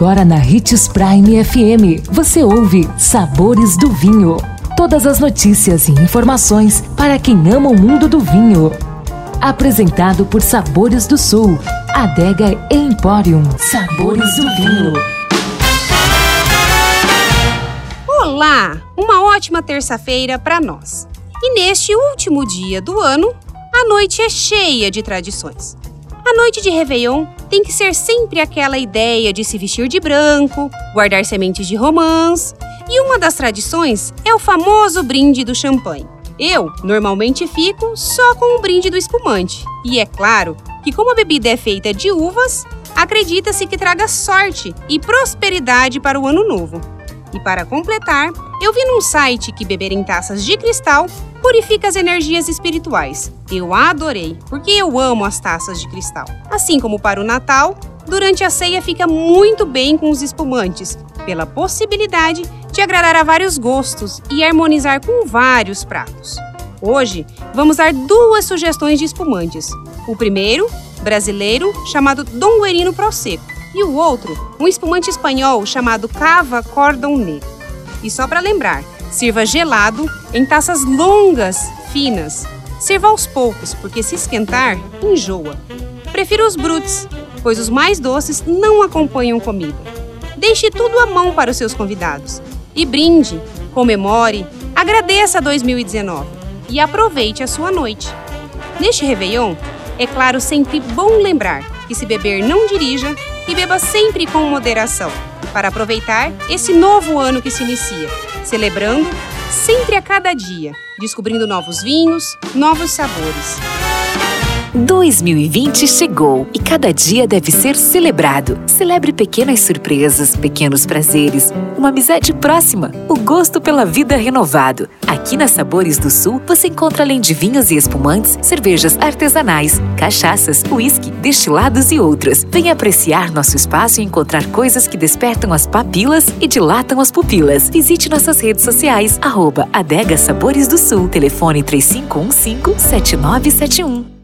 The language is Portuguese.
Agora na Ritz Prime FM, você ouve Sabores do Vinho. Todas as notícias e informações para quem ama o mundo do vinho. Apresentado por Sabores do Sul, Adega Emporium. Sabores do Vinho. Olá! Uma ótima terça-feira para nós. E neste último dia do ano, a noite é cheia de tradições. A noite de Réveillon tem que ser sempre aquela ideia de se vestir de branco, guardar sementes de romãs, e uma das tradições é o famoso brinde do champanhe. Eu, normalmente, fico só com o brinde do espumante. E é claro que, como a bebida é feita de uvas, acredita-se que traga sorte e prosperidade para o ano novo. E para completar, eu vi num site que beber em taças de cristal purifica as energias espirituais. Eu adorei, porque eu amo as taças de cristal. Assim como para o Natal, durante a ceia fica muito bem com os espumantes, pela possibilidade de agradar a vários gostos e harmonizar com vários pratos. Hoje, vamos dar duas sugestões de espumantes. O primeiro, brasileiro, chamado Dom Guerino Prosecco, e o outro, um espumante espanhol chamado Cava Cordon Negro. E só para lembrar, sirva gelado em taças longas, finas. Sirva aos poucos, porque se esquentar, enjoa. Prefiro os brutes, pois os mais doces não acompanham comida. Deixe tudo à mão para os seus convidados. E brinde, comemore, agradeça 2019 e aproveite a sua noite. Neste Réveillon, é claro sempre bom lembrar que se beber não dirija e beba sempre com moderação, para aproveitar esse novo ano que se inicia, celebrando sempre a cada dia, descobrindo novos vinhos, novos sabores. 2020 chegou e cada dia deve ser celebrado. Celebre pequenas surpresas, pequenos prazeres, uma amizade próxima, gosto pela vida renovado. Aqui na Sabores do Sul você encontra além de vinhos e espumantes, cervejas artesanais, cachaças, uísque, destilados e outras. Venha apreciar nosso espaço e encontrar coisas que despertam as papilas e dilatam as pupilas. Visite nossas redes sociais, arroba Adega Sabores do Sul, telefone 3515 7971.